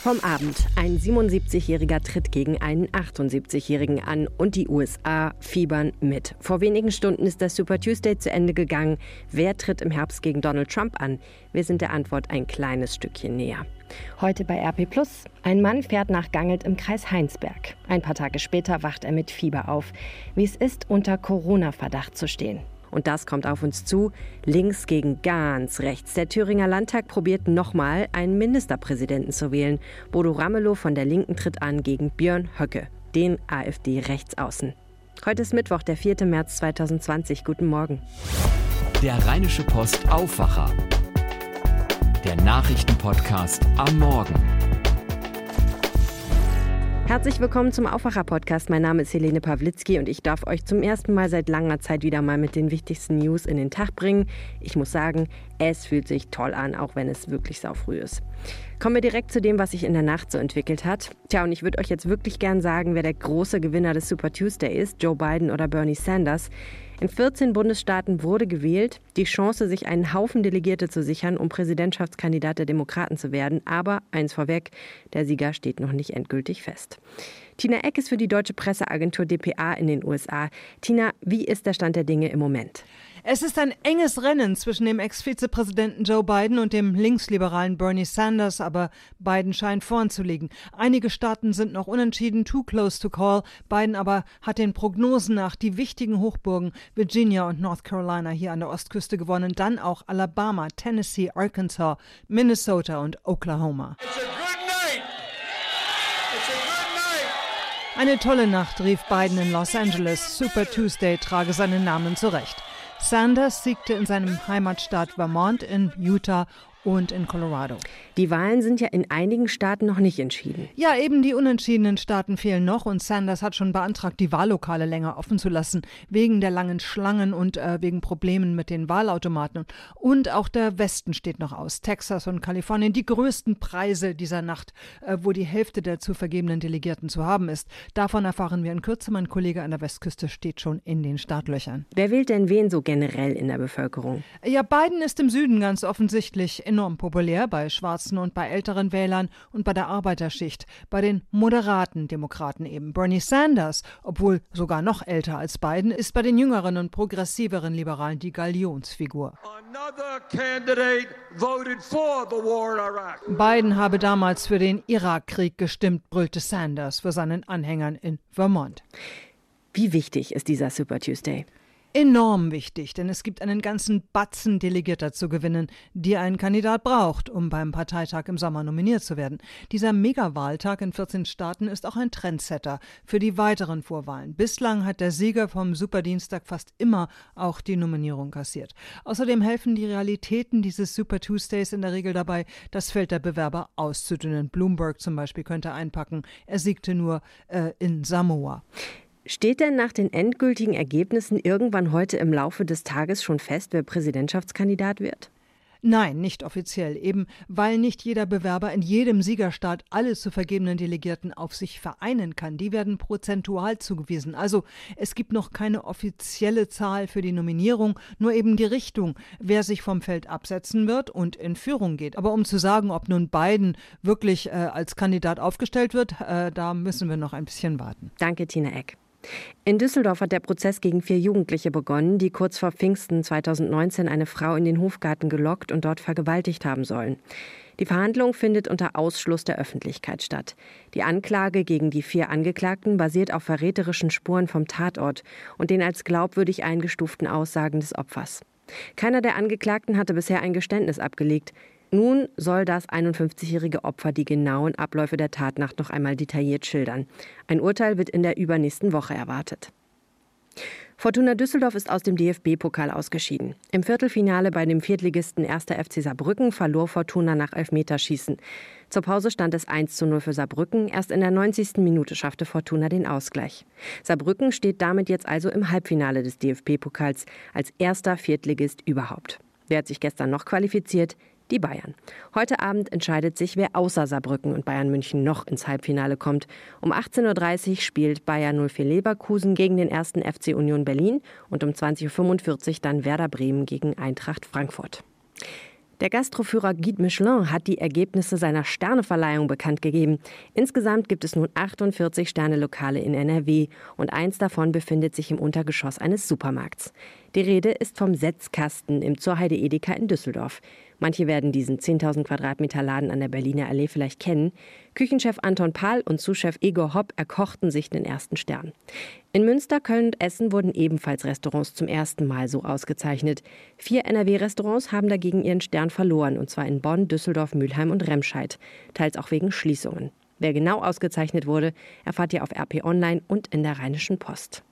Vom Abend. Ein 77-Jähriger tritt gegen einen 78-Jährigen an und die USA fiebern mit. Vor wenigen Stunden ist der Super Tuesday zu Ende gegangen. Wer tritt im Herbst gegen Donald Trump an? Wir sind der Antwort ein kleines Stückchen näher. Heute bei RP Plus. Ein Mann fährt nach Gangelt im Kreis Heinsberg. Ein paar Tage später wacht er mit Fieber auf. Wie es ist, unter Corona-Verdacht zu stehen. Und das kommt auf uns zu. Links gegen ganz rechts. Der Thüringer Landtag probiert nochmal, einen Ministerpräsidenten zu wählen. Bodo Ramelow von der Linken tritt an gegen Björn Höcke, den AfD-Rechtsaußen. Heute ist Mittwoch, der 4. März 2020. Guten Morgen. Der Rheinische Post Aufwacher. Der Nachrichtenpodcast am Morgen. Herzlich willkommen zum Aufwacher-Podcast. Mein Name ist Helene Pawlitzki und ich darf euch zum ersten Mal seit langer Zeit wieder mal mit den wichtigsten News in den Tag bringen. Ich muss sagen, es fühlt sich toll an, auch wenn es wirklich saufrüh ist. Kommen wir direkt zu dem, was sich in der Nacht so entwickelt hat. Tja, und ich würde euch jetzt wirklich gern sagen, wer der große Gewinner des Super Tuesday ist, Joe Biden oder Bernie Sanders. In 14 Bundesstaaten wurde gewählt, die Chance, sich einen Haufen Delegierte zu sichern, um Präsidentschaftskandidat der Demokraten zu werden. Aber eins vorweg, der Sieger steht noch nicht endgültig fest. Tina Eck ist für die deutsche Presseagentur dpa in den USA. Tina, wie ist der Stand der Dinge im Moment? Es ist ein enges Rennen zwischen dem Ex-Vizepräsidenten Joe Biden und dem linksliberalen Bernie Sanders, aber Biden scheint vorn zu liegen. Einige Staaten sind noch unentschieden, too close to call. Biden aber hat den Prognosen nach die wichtigen Hochburgen Virginia und North Carolina hier an der Ostküste gewonnen, dann auch Alabama, Tennessee, Arkansas, Minnesota und Oklahoma. Eine tolle Nacht, rief Biden in Los Angeles. Super Tuesday trage seinen Namen zurecht. Sanders siegte in seinem Heimatstaat Vermont, in Utah und in Colorado. Die Wahlen sind ja in einigen Staaten noch nicht entschieden. Ja, eben die unentschiedenen Staaten fehlen noch und Sanders hat schon beantragt, die Wahllokale länger offen zu lassen, wegen der langen Schlangen und äh, wegen Problemen mit den Wahlautomaten. Und auch der Westen steht noch aus. Texas und Kalifornien, die größten Preise dieser Nacht, äh, wo die Hälfte der zu vergebenen Delegierten zu haben ist. Davon erfahren wir in Kürze. Mein Kollege an der Westküste steht schon in den Startlöchern. Wer wählt denn wen so generell in der Bevölkerung? Ja, Biden ist im Süden ganz offensichtlich enorm populär bei Schwarzen und bei älteren Wählern und bei der Arbeiterschicht, bei den moderaten Demokraten eben. Bernie Sanders, obwohl sogar noch älter als Biden, ist bei den jüngeren und progressiveren Liberalen die Galionsfigur. Biden habe damals für den Irakkrieg gestimmt, brüllte Sanders für seinen Anhängern in Vermont. Wie wichtig ist dieser Super Tuesday? Enorm wichtig, denn es gibt einen ganzen Batzen Delegierter zu gewinnen, die ein Kandidat braucht, um beim Parteitag im Sommer nominiert zu werden. Dieser Megawahltag in 14 Staaten ist auch ein Trendsetter für die weiteren Vorwahlen. Bislang hat der Sieger vom Superdienstag fast immer auch die Nominierung kassiert. Außerdem helfen die Realitäten dieses Super Tuesdays in der Regel dabei, das Feld der Bewerber auszudünnen. Bloomberg zum Beispiel könnte einpacken, er siegte nur äh, in Samoa. Steht denn nach den endgültigen Ergebnissen irgendwann heute im Laufe des Tages schon fest, wer Präsidentschaftskandidat wird? Nein, nicht offiziell, eben weil nicht jeder Bewerber in jedem Siegerstaat alle zu vergebenen Delegierten auf sich vereinen kann. Die werden prozentual zugewiesen. Also es gibt noch keine offizielle Zahl für die Nominierung, nur eben die Richtung, wer sich vom Feld absetzen wird und in Führung geht. Aber um zu sagen, ob nun Biden wirklich äh, als Kandidat aufgestellt wird, äh, da müssen wir noch ein bisschen warten. Danke, Tina Eck. In Düsseldorf hat der Prozess gegen vier Jugendliche begonnen, die kurz vor Pfingsten 2019 eine Frau in den Hofgarten gelockt und dort vergewaltigt haben sollen. Die Verhandlung findet unter Ausschluss der Öffentlichkeit statt. Die Anklage gegen die vier Angeklagten basiert auf verräterischen Spuren vom Tatort und den als glaubwürdig eingestuften Aussagen des Opfers. Keiner der Angeklagten hatte bisher ein Geständnis abgelegt. Nun soll das 51-jährige Opfer die genauen Abläufe der Tatnacht noch einmal detailliert schildern. Ein Urteil wird in der übernächsten Woche erwartet. Fortuna Düsseldorf ist aus dem DFB-Pokal ausgeschieden. Im Viertelfinale bei dem Viertligisten 1. FC Saarbrücken verlor Fortuna nach Elfmeterschießen. Zur Pause stand es 1 zu 0 für Saarbrücken. Erst in der 90. Minute schaffte Fortuna den Ausgleich. Saarbrücken steht damit jetzt also im Halbfinale des DFB-Pokals als erster Viertligist überhaupt. Wer hat sich gestern noch qualifiziert? Die Bayern. Heute Abend entscheidet sich, wer außer Saarbrücken und Bayern München noch ins Halbfinale kommt. Um 18.30 Uhr spielt Bayern 04 Leverkusen gegen den ersten FC Union Berlin und um 20.45 Uhr dann Werder Bremen gegen Eintracht Frankfurt. Der Gastroführer Guide Michelin hat die Ergebnisse seiner Sterneverleihung bekannt gegeben. Insgesamt gibt es nun 48 Sternelokale in NRW und eins davon befindet sich im Untergeschoss eines Supermarkts. Die Rede ist vom Setzkasten im Zurheide Edeka in Düsseldorf. Manche werden diesen 10.000 Quadratmeter Laden an der Berliner Allee vielleicht kennen. Küchenchef Anton Pahl und Zuschef Igor Hopp erkochten sich den ersten Stern. In Münster, Köln und Essen wurden ebenfalls Restaurants zum ersten Mal so ausgezeichnet. Vier NRW-Restaurants haben dagegen ihren Stern verloren, und zwar in Bonn, Düsseldorf, Mülheim und Remscheid, teils auch wegen Schließungen. Wer genau ausgezeichnet wurde, erfahrt ihr auf RP Online und in der Rheinischen Post.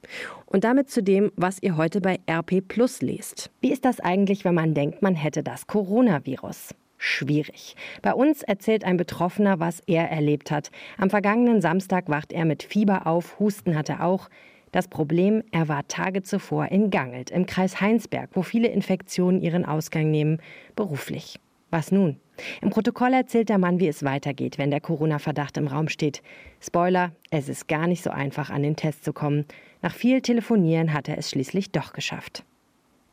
Und damit zu dem, was ihr heute bei RP Plus lest. Wie ist das eigentlich, wenn man denkt, man hätte das Coronavirus? Schwierig. Bei uns erzählt ein Betroffener, was er erlebt hat. Am vergangenen Samstag wacht er mit Fieber auf, Husten hat er auch. Das Problem, er war Tage zuvor in Gangelt, im Kreis Heinsberg, wo viele Infektionen ihren Ausgang nehmen, beruflich. Was nun? Im Protokoll erzählt der Mann, wie es weitergeht, wenn der Corona-Verdacht im Raum steht. Spoiler, es ist gar nicht so einfach, an den Test zu kommen. Nach viel Telefonieren hat er es schließlich doch geschafft.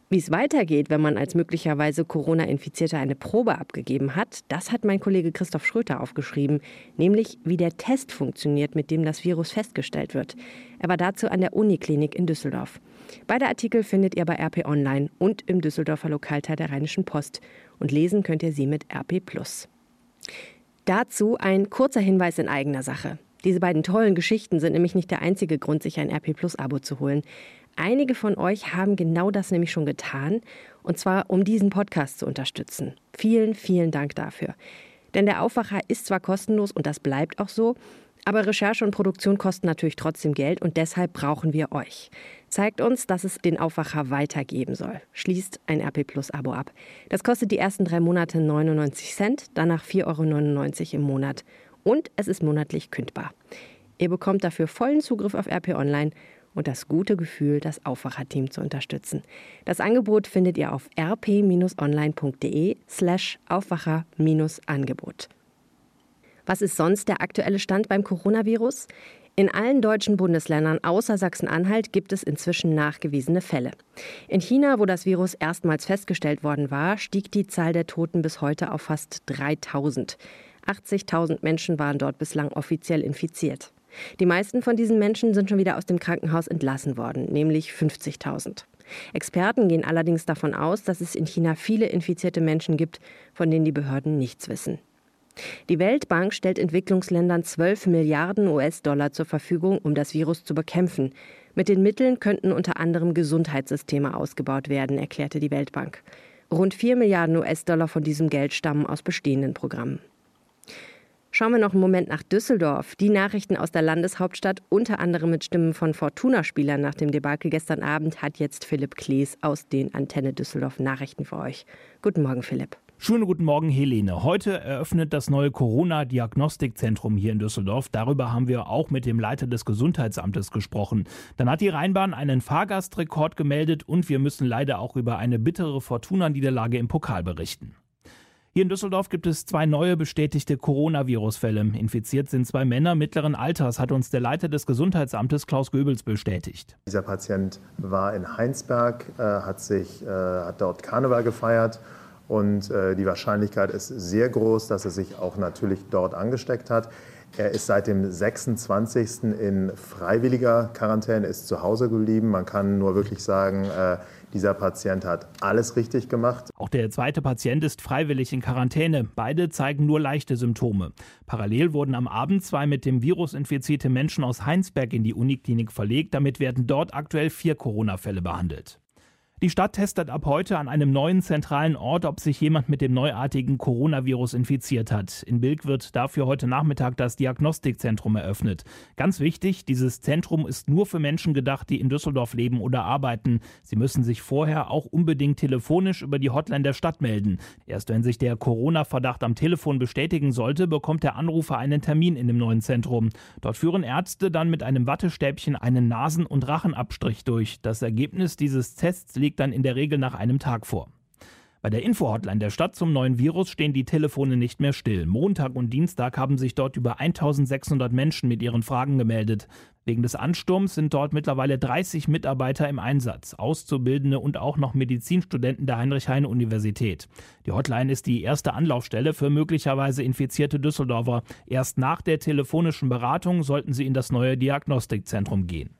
Wie es weitergeht, wenn man als möglicherweise Corona-Infizierter eine Probe abgegeben hat, das hat mein Kollege Christoph Schröter aufgeschrieben, nämlich wie der Test funktioniert, mit dem das Virus festgestellt wird. Er war dazu an der Uniklinik in Düsseldorf. Beide Artikel findet ihr bei RP Online und im Düsseldorfer Lokalteil der Rheinischen Post und lesen könnt ihr sie mit RP. Dazu ein kurzer Hinweis in eigener Sache. Diese beiden tollen Geschichten sind nämlich nicht der einzige Grund, sich ein RP Abo zu holen. Einige von euch haben genau das nämlich schon getan, und zwar um diesen Podcast zu unterstützen. Vielen, vielen Dank dafür. Denn der Aufwacher ist zwar kostenlos und das bleibt auch so, aber Recherche und Produktion kosten natürlich trotzdem Geld und deshalb brauchen wir euch. Zeigt uns, dass es den Aufwacher weitergeben soll. Schließt ein RP Plus Abo ab. Das kostet die ersten drei Monate 99 Cent, danach 4,99 Euro im Monat. Und es ist monatlich kündbar. Ihr bekommt dafür vollen Zugriff auf RP Online und das gute Gefühl, das Aufwacherteam zu unterstützen. Das Angebot findet ihr auf rp-online.de slash Aufwacher-Angebot. Was ist sonst der aktuelle Stand beim Coronavirus? In allen deutschen Bundesländern außer Sachsen-Anhalt gibt es inzwischen nachgewiesene Fälle. In China, wo das Virus erstmals festgestellt worden war, stieg die Zahl der Toten bis heute auf fast 3000. 80.000 Menschen waren dort bislang offiziell infiziert. Die meisten von diesen Menschen sind schon wieder aus dem Krankenhaus entlassen worden, nämlich 50.000. Experten gehen allerdings davon aus, dass es in China viele infizierte Menschen gibt, von denen die Behörden nichts wissen. Die Weltbank stellt Entwicklungsländern 12 Milliarden US-Dollar zur Verfügung, um das Virus zu bekämpfen. Mit den Mitteln könnten unter anderem Gesundheitssysteme ausgebaut werden, erklärte die Weltbank. Rund 4 Milliarden US-Dollar von diesem Geld stammen aus bestehenden Programmen. Schauen wir noch einen Moment nach Düsseldorf. Die Nachrichten aus der Landeshauptstadt, unter anderem mit Stimmen von Fortuna-Spielern nach dem Debakel gestern Abend, hat jetzt Philipp Klees aus den Antenne Düsseldorf Nachrichten für euch. Guten Morgen, Philipp. Schönen guten Morgen, Helene. Heute eröffnet das neue Corona-Diagnostikzentrum hier in Düsseldorf. Darüber haben wir auch mit dem Leiter des Gesundheitsamtes gesprochen. Dann hat die Rheinbahn einen Fahrgastrekord gemeldet und wir müssen leider auch über eine bittere Fortuna-Niederlage im Pokal berichten. Hier in Düsseldorf gibt es zwei neue bestätigte Coronavirus-Fälle. Infiziert sind zwei Männer mittleren Alters, hat uns der Leiter des Gesundheitsamtes Klaus Goebbels bestätigt. Dieser Patient war in Heinsberg, äh, hat, sich, äh, hat dort Karneval gefeiert und äh, die Wahrscheinlichkeit ist sehr groß, dass er sich auch natürlich dort angesteckt hat. Er ist seit dem 26. in freiwilliger Quarantäne, ist zu Hause geblieben. Man kann nur wirklich sagen, äh, dieser Patient hat alles richtig gemacht. Auch der zweite Patient ist freiwillig in Quarantäne. Beide zeigen nur leichte Symptome. Parallel wurden am Abend zwei mit dem Virus infizierte Menschen aus Heinsberg in die Uniklinik verlegt. Damit werden dort aktuell vier Corona-Fälle behandelt. Die Stadt testet ab heute an einem neuen zentralen Ort, ob sich jemand mit dem neuartigen Coronavirus infiziert hat. In Bilk wird dafür heute Nachmittag das Diagnostikzentrum eröffnet. Ganz wichtig, dieses Zentrum ist nur für Menschen gedacht, die in Düsseldorf leben oder arbeiten. Sie müssen sich vorher auch unbedingt telefonisch über die Hotline der Stadt melden. Erst wenn sich der Corona-Verdacht am Telefon bestätigen sollte, bekommt der Anrufer einen Termin in dem neuen Zentrum. Dort führen Ärzte dann mit einem Wattestäbchen einen Nasen- und Rachenabstrich durch. Das Ergebnis dieses Tests liegt liegt dann in der Regel nach einem Tag vor. Bei der Info-Hotline der Stadt zum neuen Virus stehen die Telefone nicht mehr still. Montag und Dienstag haben sich dort über 1600 Menschen mit ihren Fragen gemeldet. Wegen des Ansturms sind dort mittlerweile 30 Mitarbeiter im Einsatz, Auszubildende und auch noch Medizinstudenten der Heinrich-Heine-Universität. Die Hotline ist die erste Anlaufstelle für möglicherweise infizierte Düsseldorfer. Erst nach der telefonischen Beratung sollten sie in das neue Diagnostikzentrum gehen.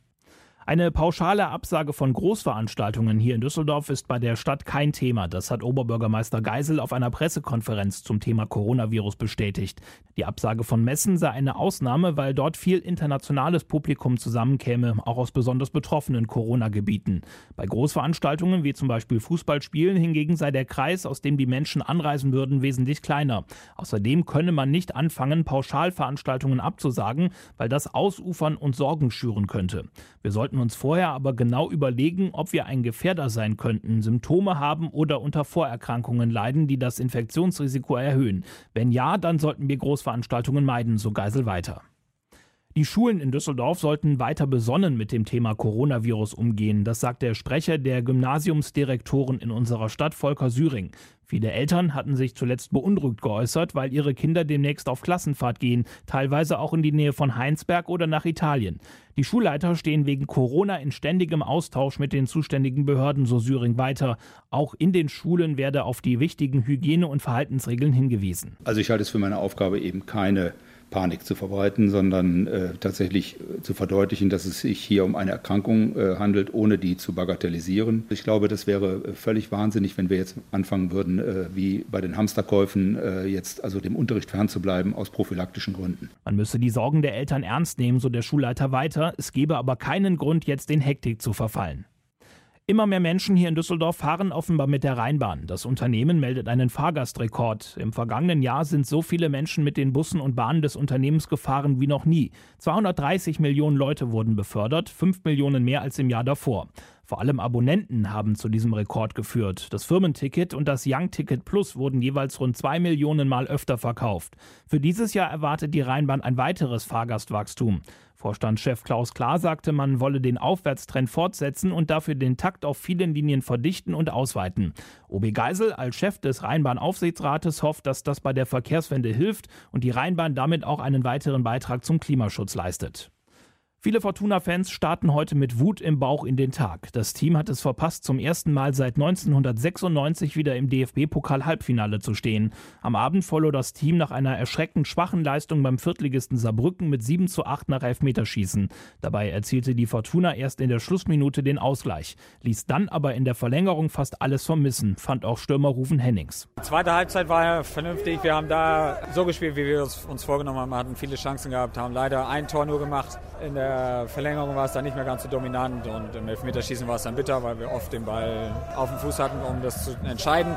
Eine pauschale Absage von Großveranstaltungen hier in Düsseldorf ist bei der Stadt kein Thema. Das hat Oberbürgermeister Geisel auf einer Pressekonferenz zum Thema Coronavirus bestätigt. Die Absage von Messen sei eine Ausnahme, weil dort viel internationales Publikum zusammenkäme, auch aus besonders betroffenen Corona-Gebieten. Bei Großveranstaltungen wie zum Beispiel Fußballspielen hingegen sei der Kreis, aus dem die Menschen anreisen würden, wesentlich kleiner. Außerdem könne man nicht anfangen, Pauschalveranstaltungen abzusagen, weil das ausufern und Sorgen schüren könnte. Wir sollten sollten uns vorher aber genau überlegen, ob wir ein Gefährder sein könnten, Symptome haben oder unter Vorerkrankungen leiden, die das Infektionsrisiko erhöhen. Wenn ja, dann sollten wir Großveranstaltungen meiden, so Geisel weiter. Die Schulen in Düsseldorf sollten weiter besonnen mit dem Thema Coronavirus umgehen. Das sagt der Sprecher der Gymnasiumsdirektoren in unserer Stadt, Volker Süring. Viele Eltern hatten sich zuletzt beunruhigt geäußert, weil ihre Kinder demnächst auf Klassenfahrt gehen, teilweise auch in die Nähe von Heinsberg oder nach Italien. Die Schulleiter stehen wegen Corona in ständigem Austausch mit den zuständigen Behörden, so Süring weiter. Auch in den Schulen werde auf die wichtigen Hygiene- und Verhaltensregeln hingewiesen. Also ich halte es für meine Aufgabe eben keine Panik zu verbreiten, sondern äh, tatsächlich äh, zu verdeutlichen, dass es sich hier um eine Erkrankung äh, handelt, ohne die zu bagatellisieren. Ich glaube, das wäre äh, völlig wahnsinnig, wenn wir jetzt anfangen würden, äh, wie bei den Hamsterkäufen, äh, jetzt also dem Unterricht fernzubleiben aus prophylaktischen Gründen. Man müsse die Sorgen der Eltern ernst nehmen, so der Schulleiter weiter. Es gebe aber keinen Grund, jetzt in Hektik zu verfallen. Immer mehr Menschen hier in Düsseldorf fahren offenbar mit der Rheinbahn. Das Unternehmen meldet einen Fahrgastrekord. Im vergangenen Jahr sind so viele Menschen mit den Bussen und Bahnen des Unternehmens gefahren wie noch nie. 230 Millionen Leute wurden befördert, 5 Millionen mehr als im Jahr davor. Vor allem Abonnenten haben zu diesem Rekord geführt. Das Firmenticket und das Young Ticket Plus wurden jeweils rund zwei Millionen Mal öfter verkauft. Für dieses Jahr erwartet die Rheinbahn ein weiteres Fahrgastwachstum. Vorstandschef Klaus Klar sagte, man wolle den Aufwärtstrend fortsetzen und dafür den Takt auf vielen Linien verdichten und ausweiten. OB Geisel als Chef des Rheinbahnaufsichtsrates hofft, dass das bei der Verkehrswende hilft und die Rheinbahn damit auch einen weiteren Beitrag zum Klimaschutz leistet. Viele Fortuna-Fans starten heute mit Wut im Bauch in den Tag. Das Team hat es verpasst, zum ersten Mal seit 1996 wieder im DFB-Pokal-Halbfinale zu stehen. Am Abend verlor das Team nach einer erschreckend schwachen Leistung beim Viertligisten Saarbrücken mit 7 zu 8 nach Elfmeterschießen. Dabei erzielte die Fortuna erst in der Schlussminute den Ausgleich, ließ dann aber in der Verlängerung fast alles vermissen, fand auch Stürmer Rufen Hennings. Die zweite Halbzeit war ja vernünftig. Wir haben da so gespielt, wie wir uns vorgenommen haben, hatten viele Chancen gehabt, haben leider ein Tor nur gemacht. In der der Verlängerung war es dann nicht mehr ganz so dominant und im Elfmeterschießen war es dann bitter, weil wir oft den Ball auf dem Fuß hatten, um das zu entscheiden.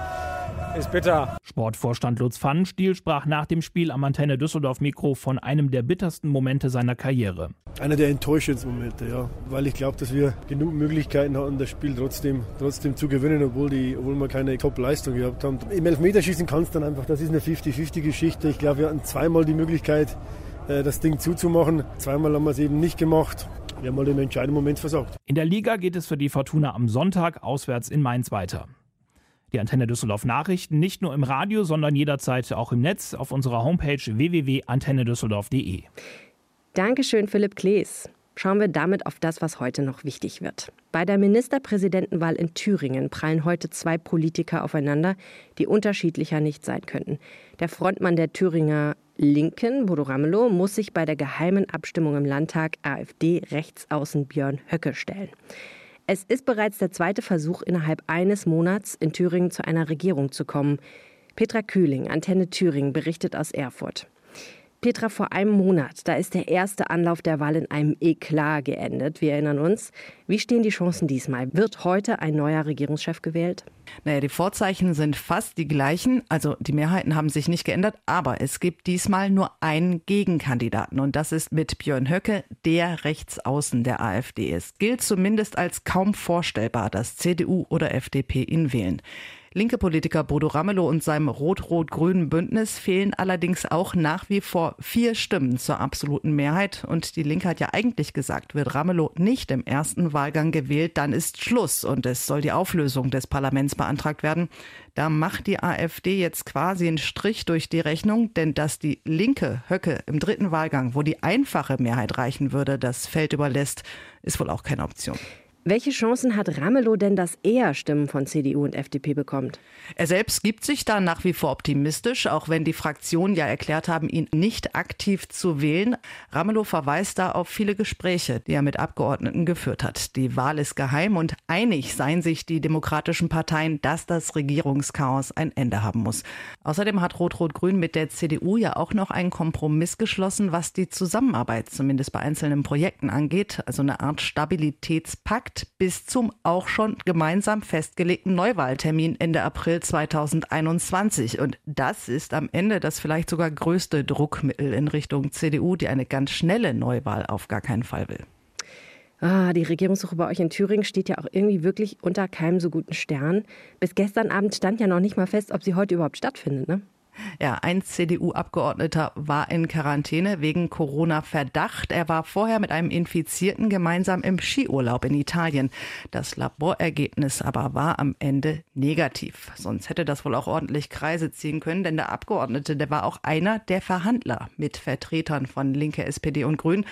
Ist bitter. Sportvorstand Lutz Pfannenstiel sprach nach dem Spiel am Antenne Düsseldorf Mikro von einem der bittersten Momente seiner Karriere. Einer der enttäuschendsten Momente, ja. Weil ich glaube, dass wir genug Möglichkeiten hatten, das Spiel trotzdem, trotzdem zu gewinnen, obwohl, die, obwohl wir keine Top-Leistung gehabt haben. Im Elfmeterschießen kannst du dann einfach, das ist eine 50-50-Geschichte. Ich glaube, wir hatten zweimal die Möglichkeit, das Ding zuzumachen. Zweimal haben wir es eben nicht gemacht. Wir haben mal den entscheidenden Moment versagt. In der Liga geht es für die Fortuna am Sonntag auswärts in Mainz weiter. Die Antenne Düsseldorf Nachrichten nicht nur im Radio, sondern jederzeit auch im Netz auf unserer Homepage www.antennedüsseldorf.de. Dankeschön, Philipp Klees. Schauen wir damit auf das, was heute noch wichtig wird. Bei der Ministerpräsidentenwahl in Thüringen prallen heute zwei Politiker aufeinander, die unterschiedlicher nicht sein könnten. Der Frontmann der Thüringer Linken, Bodo Ramelow, muss sich bei der geheimen Abstimmung im Landtag AfD-Rechtsaußen Björn Höcke stellen. Es ist bereits der zweite Versuch, innerhalb eines Monats in Thüringen zu einer Regierung zu kommen. Petra Kühling, Antenne Thüringen, berichtet aus Erfurt. Petra, vor einem Monat, da ist der erste Anlauf der Wahl in einem Eklat geendet. Wir erinnern uns. Wie stehen die Chancen diesmal? Wird heute ein neuer Regierungschef gewählt? Naja, die Vorzeichen sind fast die gleichen. Also die Mehrheiten haben sich nicht geändert, aber es gibt diesmal nur einen Gegenkandidaten und das ist mit Björn Höcke, der Rechtsaußen der AfD ist. Gilt zumindest als kaum vorstellbar, dass CDU oder FDP ihn wählen. Linke Politiker Bodo Ramelow und seinem rot-rot-grünen Bündnis fehlen allerdings auch nach wie vor vier Stimmen zur absoluten Mehrheit. Und die Linke hat ja eigentlich gesagt, wird Ramelow nicht im ersten Wahlgang gewählt, dann ist Schluss und es soll die Auflösung des Parlaments beantragt werden. Da macht die AfD jetzt quasi einen Strich durch die Rechnung, denn dass die Linke Höcke im dritten Wahlgang, wo die einfache Mehrheit reichen würde, das Feld überlässt, ist wohl auch keine Option. Welche Chancen hat Ramelow denn, dass er Stimmen von CDU und FDP bekommt? Er selbst gibt sich da nach wie vor optimistisch, auch wenn die Fraktionen ja erklärt haben, ihn nicht aktiv zu wählen. Ramelow verweist da auf viele Gespräche, die er mit Abgeordneten geführt hat. Die Wahl ist geheim und einig seien sich die demokratischen Parteien, dass das Regierungschaos ein Ende haben muss. Außerdem hat Rot-Rot-Grün mit der CDU ja auch noch einen Kompromiss geschlossen, was die Zusammenarbeit zumindest bei einzelnen Projekten angeht, also eine Art Stabilitätspakt bis zum auch schon gemeinsam festgelegten Neuwahltermin Ende April 2021. Und das ist am Ende das vielleicht sogar größte Druckmittel in Richtung CDU, die eine ganz schnelle Neuwahl auf gar keinen Fall will. Ah, die Regierungssuche bei euch in Thüringen steht ja auch irgendwie wirklich unter keinem so guten Stern. Bis gestern Abend stand ja noch nicht mal fest, ob sie heute überhaupt stattfindet, ne? Ja, ein CDU-Abgeordneter war in Quarantäne wegen Corona-Verdacht. Er war vorher mit einem Infizierten gemeinsam im Skiurlaub in Italien. Das Laborergebnis aber war am Ende negativ. Sonst hätte das wohl auch ordentlich Kreise ziehen können, denn der Abgeordnete, der war auch einer der Verhandler mit Vertretern von Linke, SPD und Grün.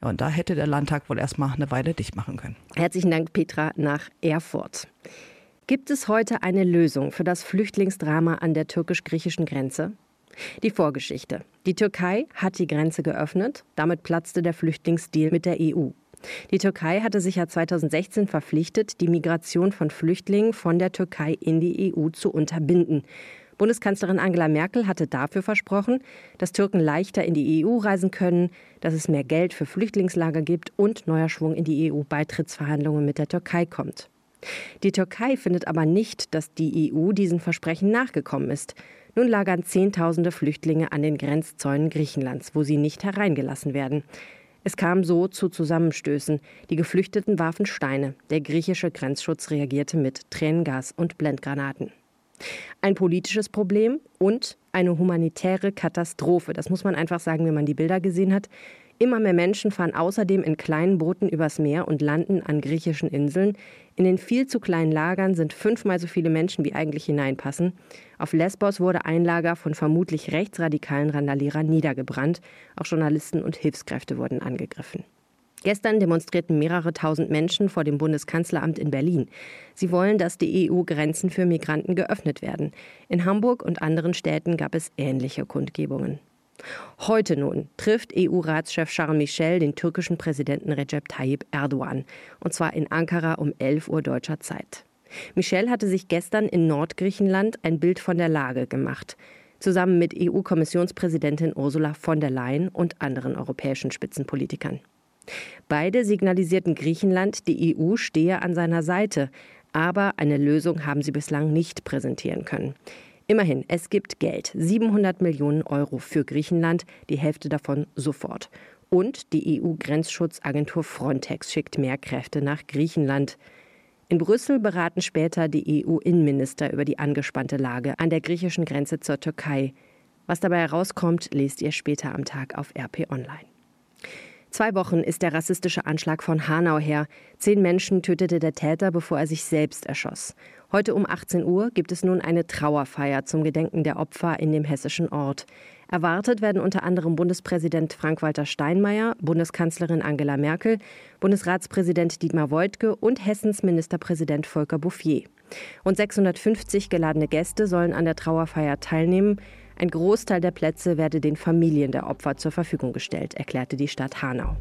Ja, und da hätte der Landtag wohl erstmal eine Weile dicht machen können. Herzlichen Dank, Petra, nach Erfurt. Gibt es heute eine Lösung für das Flüchtlingsdrama an der türkisch-griechischen Grenze? Die Vorgeschichte. Die Türkei hat die Grenze geöffnet, damit platzte der Flüchtlingsdeal mit der EU. Die Türkei hatte sich ja 2016 verpflichtet, die Migration von Flüchtlingen von der Türkei in die EU zu unterbinden. Bundeskanzlerin Angela Merkel hatte dafür versprochen, dass Türken leichter in die EU reisen können, dass es mehr Geld für Flüchtlingslager gibt und neuer Schwung in die EU-Beitrittsverhandlungen mit der Türkei kommt. Die Türkei findet aber nicht, dass die EU diesen Versprechen nachgekommen ist. Nun lagern Zehntausende Flüchtlinge an den Grenzzäunen Griechenlands, wo sie nicht hereingelassen werden. Es kam so zu Zusammenstößen. Die Geflüchteten warfen Steine. Der griechische Grenzschutz reagierte mit Tränengas und Blendgranaten. Ein politisches Problem und eine humanitäre Katastrophe. Das muss man einfach sagen, wenn man die Bilder gesehen hat. Immer mehr Menschen fahren außerdem in kleinen Booten übers Meer und landen an griechischen Inseln. In den viel zu kleinen Lagern sind fünfmal so viele Menschen, wie eigentlich hineinpassen. Auf Lesbos wurde ein Lager von vermutlich rechtsradikalen Randalierern niedergebrannt. Auch Journalisten und Hilfskräfte wurden angegriffen. Gestern demonstrierten mehrere tausend Menschen vor dem Bundeskanzleramt in Berlin. Sie wollen, dass die EU-Grenzen für Migranten geöffnet werden. In Hamburg und anderen Städten gab es ähnliche Kundgebungen. Heute nun trifft EU-Ratschef Charles Michel den türkischen Präsidenten Recep Tayyip Erdogan, und zwar in Ankara um 11 Uhr deutscher Zeit. Michel hatte sich gestern in Nordgriechenland ein Bild von der Lage gemacht, zusammen mit EU-Kommissionspräsidentin Ursula von der Leyen und anderen europäischen Spitzenpolitikern. Beide signalisierten Griechenland, die EU stehe an seiner Seite, aber eine Lösung haben sie bislang nicht präsentieren können. Immerhin, es gibt Geld. 700 Millionen Euro für Griechenland, die Hälfte davon sofort. Und die EU-Grenzschutzagentur Frontex schickt mehr Kräfte nach Griechenland. In Brüssel beraten später die EU-Innenminister über die angespannte Lage an der griechischen Grenze zur Türkei. Was dabei herauskommt, lest ihr später am Tag auf RP Online. Zwei Wochen ist der rassistische Anschlag von Hanau her. Zehn Menschen tötete der Täter, bevor er sich selbst erschoss. Heute um 18 Uhr gibt es nun eine Trauerfeier zum Gedenken der Opfer in dem hessischen Ort. Erwartet werden unter anderem Bundespräsident Frank-Walter Steinmeier, Bundeskanzlerin Angela Merkel, Bundesratspräsident Dietmar Woidke und Hessens Ministerpräsident Volker Bouffier. Rund 650 geladene Gäste sollen an der Trauerfeier teilnehmen. Ein Großteil der Plätze werde den Familien der Opfer zur Verfügung gestellt, erklärte die Stadt Hanau.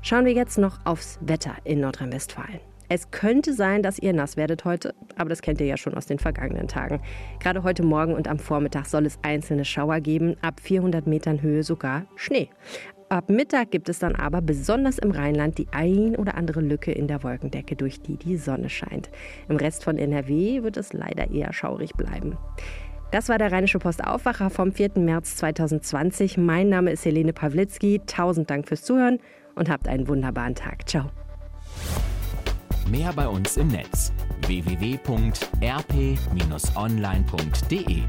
Schauen wir jetzt noch aufs Wetter in Nordrhein-Westfalen. Es könnte sein, dass ihr nass werdet heute, aber das kennt ihr ja schon aus den vergangenen Tagen. Gerade heute Morgen und am Vormittag soll es einzelne Schauer geben, ab 400 Metern Höhe sogar Schnee. Ab Mittag gibt es dann aber besonders im Rheinland die ein oder andere Lücke in der Wolkendecke, durch die die Sonne scheint. Im Rest von NRW wird es leider eher schaurig bleiben. Das war der Rheinische Post Aufwacher vom 4. März 2020. Mein Name ist Helene Pawlitzki. Tausend Dank fürs Zuhören und habt einen wunderbaren Tag. Ciao. Mehr bei uns im Netz www.rp-online.de